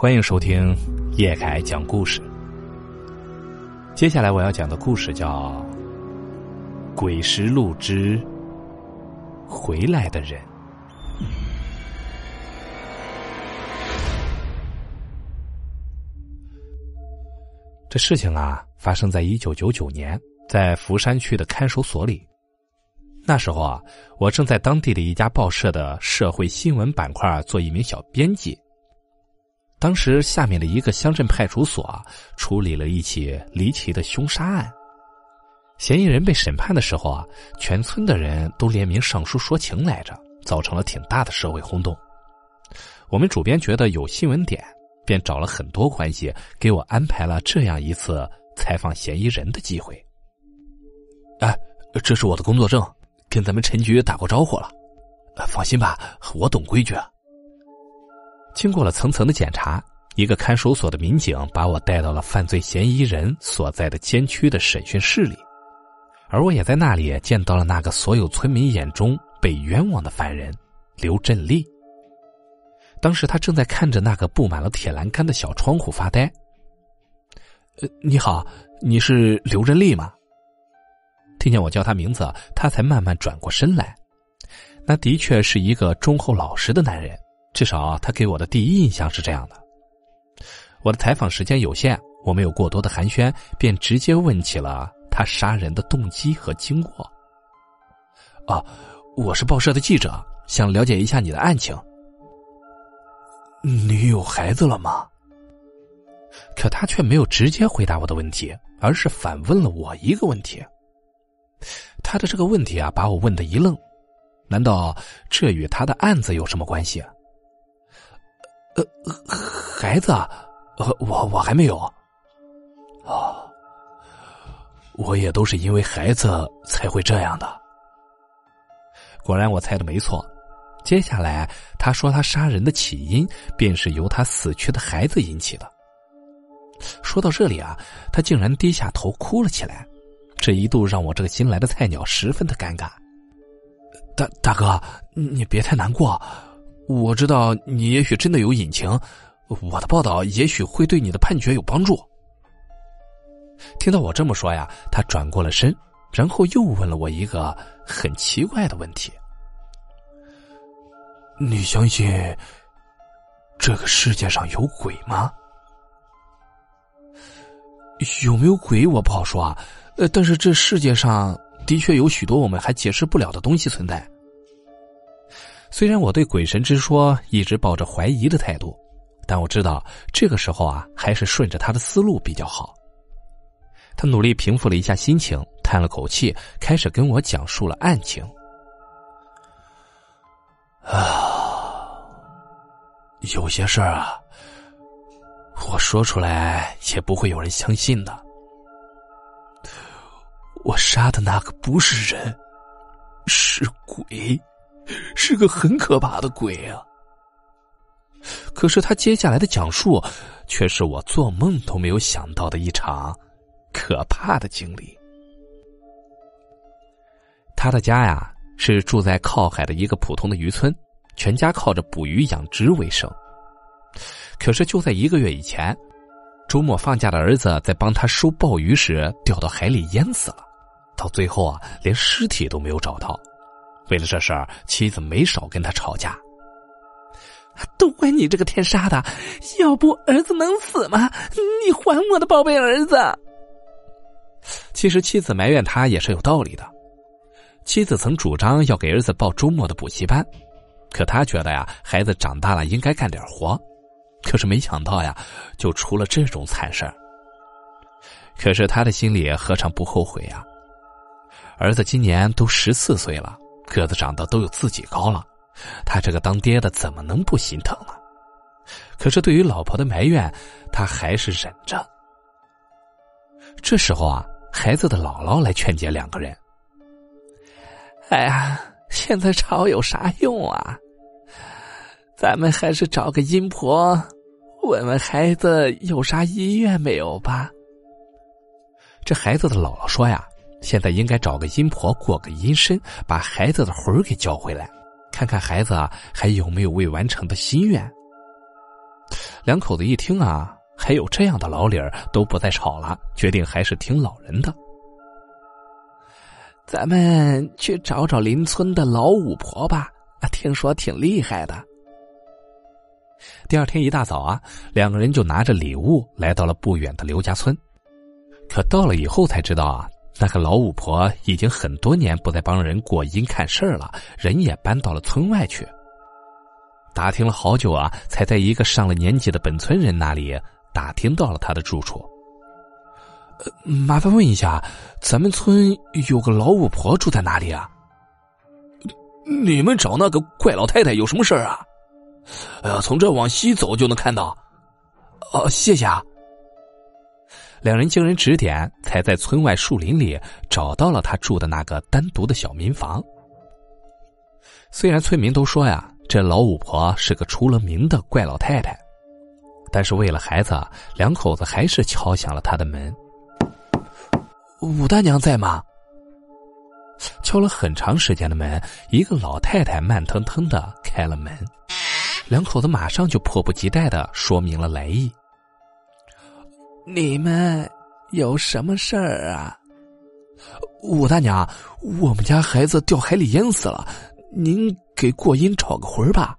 欢迎收听叶凯讲故事。接下来我要讲的故事叫《鬼石路之回来的人》。这事情啊，发生在一九九九年，在福山区的看守所里。那时候啊，我正在当地的一家报社的社会新闻板块做一名小编辑。当时，下面的一个乡镇派出所处理了一起离奇的凶杀案。嫌疑人被审判的时候啊，全村的人都联名上书说情来着，造成了挺大的社会轰动。我们主编觉得有新闻点，便找了很多关系，给我安排了这样一次采访嫌疑人的机会。哎，这是我的工作证，跟咱们陈局打过招呼了。放心吧，我懂规矩。经过了层层的检查，一个看守所的民警把我带到了犯罪嫌疑人所在的监区的审讯室里，而我也在那里见到了那个所有村民眼中被冤枉的犯人刘振利。当时他正在看着那个布满了铁栏杆的小窗户发呆。“呃，你好，你是刘振利吗？”听见我叫他名字，他才慢慢转过身来。那的确是一个忠厚老实的男人。至少他给我的第一印象是这样的。我的采访时间有限，我没有过多的寒暄，便直接问起了他杀人的动机和经过。啊，我是报社的记者，想了解一下你的案情。你有孩子了吗？可他却没有直接回答我的问题，而是反问了我一个问题。他的这个问题啊，把我问的一愣。难道这与他的案子有什么关系？呃，孩子，呃，我我还没有。哦，我也都是因为孩子才会这样的。果然，我猜的没错。接下来，他说他杀人的起因便是由他死去的孩子引起的。说到这里啊，他竟然低下头哭了起来，这一度让我这个新来的菜鸟十分的尴尬。大大哥，你别太难过。我知道你也许真的有隐情，我的报道也许会对你的判决有帮助。听到我这么说呀，他转过了身，然后又问了我一个很奇怪的问题：“你相信这个世界上有鬼吗？”有没有鬼我不好说啊，呃，但是这世界上的确有许多我们还解释不了的东西存在。虽然我对鬼神之说一直抱着怀疑的态度，但我知道这个时候啊，还是顺着他的思路比较好。他努力平复了一下心情，叹了口气，开始跟我讲述了案情。啊，有些事儿啊，我说出来也不会有人相信的。我杀的那个不是人，是鬼。是个很可怕的鬼啊！可是他接下来的讲述，却是我做梦都没有想到的一场可怕的经历。他的家呀，是住在靠海的一个普通的渔村，全家靠着捕鱼养殖为生。可是就在一个月以前，周末放假的儿子在帮他收鲍鱼时掉到海里淹死了，到最后啊，连尸体都没有找到。为了这事儿，妻子没少跟他吵架。都怪你这个天杀的！要不儿子能死吗？你还我的宝贝儿子！其实妻子埋怨他也是有道理的。妻子曾主张要给儿子报周末的补习班，可他觉得呀，孩子长大了应该干点活。可是没想到呀，就出了这种惨事儿。可是他的心里何尝不后悔呀？儿子今年都十四岁了。个子长得都有自己高了，他这个当爹的怎么能不心疼呢？可是对于老婆的埋怨，他还是忍着。这时候啊，孩子的姥姥来劝解两个人：“哎呀，现在吵有啥用啊？咱们还是找个阴婆，问问孩子有啥遗愿没有吧。”这孩子的姥姥说呀。现在应该找个阴婆过个阴身，把孩子的魂儿给叫回来，看看孩子啊还有没有未完成的心愿。两口子一听啊，还有这样的老理儿，都不再吵了，决定还是听老人的。咱们去找找邻村的老巫婆吧，听说挺厉害的。第二天一大早啊，两个人就拿着礼物来到了不远的刘家村。可到了以后才知道啊，那个老巫婆已经很多年不再帮人过阴看事儿了，人也搬到了村外去。打听了好久啊，才在一个上了年纪的本村人那里打听到了他的住处。麻烦问一下，咱们村有个老巫婆住在哪里啊？你们找那个怪老太太有什么事儿啊？哎呀，从这往西走就能看到。哦，谢谢啊。两人经人指点，才在村外树林里找到了他住的那个单独的小民房。虽然村民都说呀，这老巫婆是个出了名的怪老太太，但是为了孩子，两口子还是敲响了他的门。武大娘在吗？敲了很长时间的门，一个老太太慢腾腾的开了门，两口子马上就迫不及待的说明了来意。你们有什么事儿啊？武大娘，我们家孩子掉海里淹死了，您给过阴找个魂儿吧。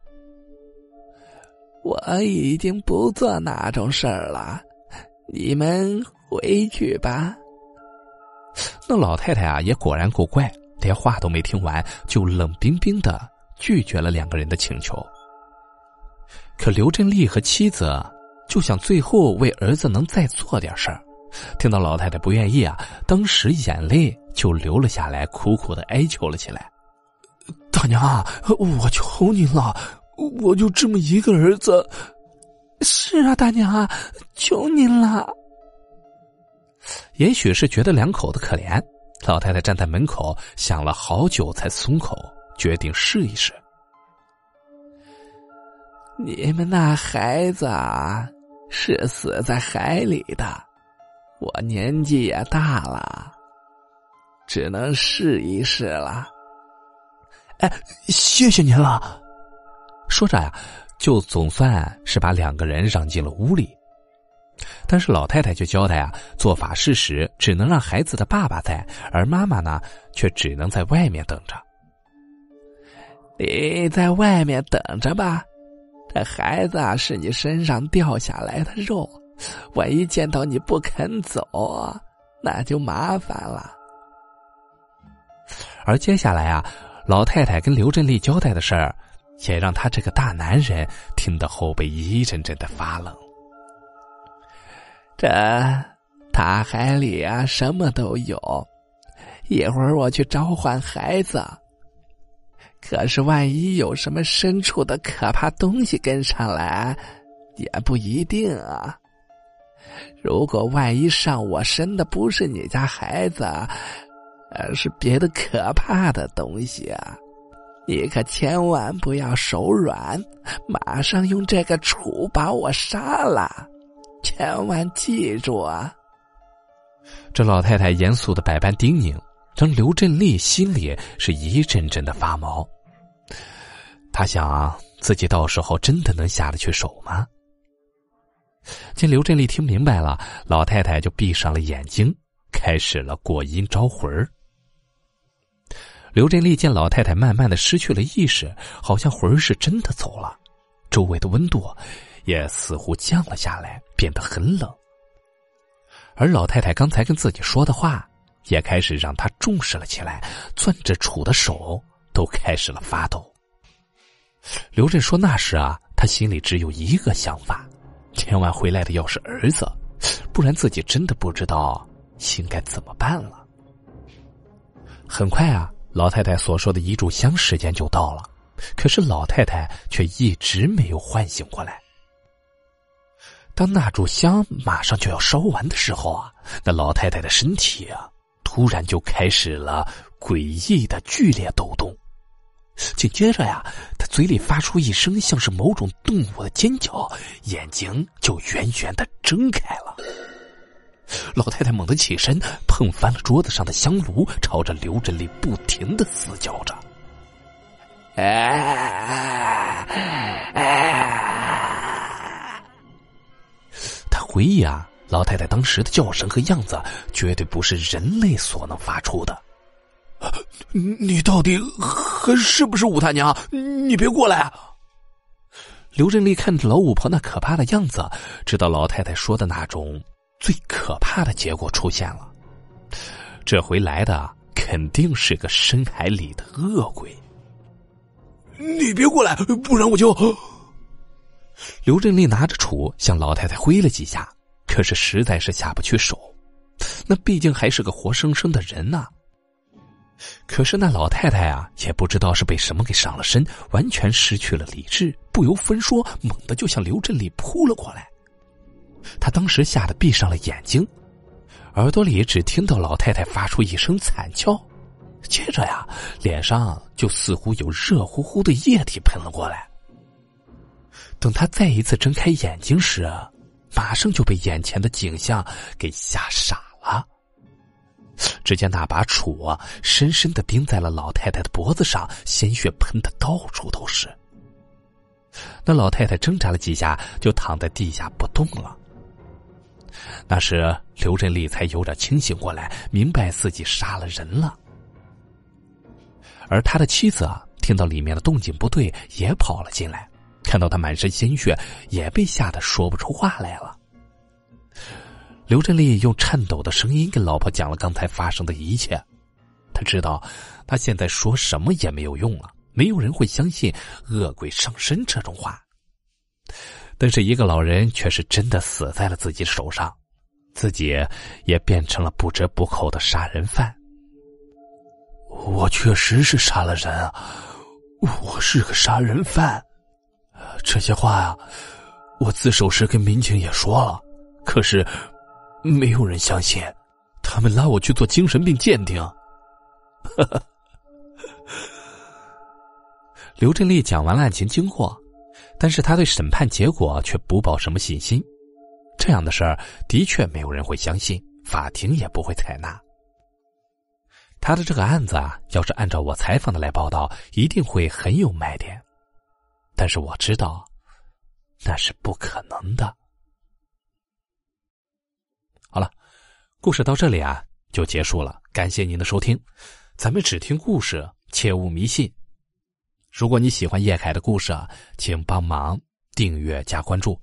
我已经不做那种事儿了，你们回去吧。那老太太啊，也果然够怪，连话都没听完，就冷冰冰的拒绝了两个人的请求。可刘振利和妻子就想最后为儿子能再做点事儿，听到老太太不愿意啊，当时眼泪就流了下来，苦苦的哀求了起来：“大娘，我求您了，我就这么一个儿子。”“是啊，大娘，求您了。”也许是觉得两口子可怜，老太太站在门口想了好久才松口，决定试一试。你们那孩子啊，是死在海里的，我年纪也大了，只能试一试了。哎，谢谢您了。说着呀，就总算是把两个人让进了屋里。但是老太太却交代啊，做法事时只能让孩子的爸爸在，而妈妈呢，却只能在外面等着。你在外面等着吧，这孩子啊是你身上掉下来的肉，万一见到你不肯走，那就麻烦了。而接下来啊，老太太跟刘振利交代的事儿，也让他这个大男人听得后背一阵阵的发冷。这大海里啊，什么都有。一会儿我去召唤孩子，可是万一有什么深处的可怕东西跟上来，也不一定啊。如果万一上我身的不是你家孩子，而是别的可怕的东西啊，你可千万不要手软，马上用这个杵把我杀了。千万记住啊！这老太太严肃的百般叮咛，让刘振利心里是一阵阵的发毛。他想，自己到时候真的能下得去手吗？见刘振利听明白了，老太太就闭上了眼睛，开始了过阴招魂儿。刘振利见老太太慢慢的失去了意识，好像魂儿是真的走了，周围的温度。也似乎降了下来，变得很冷。而老太太刚才跟自己说的话，也开始让他重视了起来，攥着杵的手都开始了发抖。刘振说：“那时啊，他心里只有一个想法，千万回来的要是儿子，不然自己真的不知道应该怎么办了。”很快啊，老太太所说的一炷香时间就到了，可是老太太却一直没有唤醒过来。当那炷香马上就要烧完的时候啊，那老太太的身体啊，突然就开始了诡异的剧烈抖动。紧接着呀，他嘴里发出一声像是某种动物的尖叫，眼睛就圆圆的睁开了。老太太猛地起身，碰翻了桌子上的香炉，朝着刘振利不停的嘶叫着：“哎哎哎！”他！”回忆啊，老太太当时的叫声和样子，绝对不是人类所能发出的。你到底还是不是武大娘？你别过来！刘振利看着老五婆那可怕的样子，知道老太太说的那种最可怕的结果出现了。这回来的肯定是个深海里的恶鬼。你别过来，不然我就……刘振利拿着杵向老太太挥了几下，可是实在是下不去手。那毕竟还是个活生生的人呐。可是那老太太啊，也不知道是被什么给上了身，完全失去了理智，不由分说，猛地就向刘振利扑了过来。他当时吓得闭上了眼睛，耳朵里只听到老太太发出一声惨叫，接着呀，脸上就似乎有热乎乎的液体喷了过来。等他再一次睁开眼睛时，马上就被眼前的景象给吓傻了。只见那把杵啊，深深的钉在了老太太的脖子上，鲜血喷的到处都是。那老太太挣扎了几下，就躺在地下不动了。那时刘振利才有点清醒过来，明白自己杀了人了。而他的妻子啊，听到里面的动静不对，也跑了进来，看到他满身鲜血，也被吓得说不出话来了。刘振利用颤抖的声音跟老婆讲了刚才发生的一切。他知道，他现在说什么也没有用了，没有人会相信恶鬼上身这种话。但是一个老人却是真的死在了自己手上，自己也变成了不折不扣的杀人犯。我确实是杀了人啊，我是个杀人犯。这些话呀，我自首时跟民警也说了，可是。没有人相信，他们拉我去做精神病鉴定。刘振利讲完了案情经过，但是他对审判结果却不抱什么信心。这样的事儿的确没有人会相信，法庭也不会采纳。他的这个案子啊，要是按照我采访的来报道，一定会很有卖点。但是我知道，那是不可能的。好了，故事到这里啊就结束了。感谢您的收听，咱们只听故事，切勿迷信。如果你喜欢叶凯的故事啊，请帮忙订阅加关注。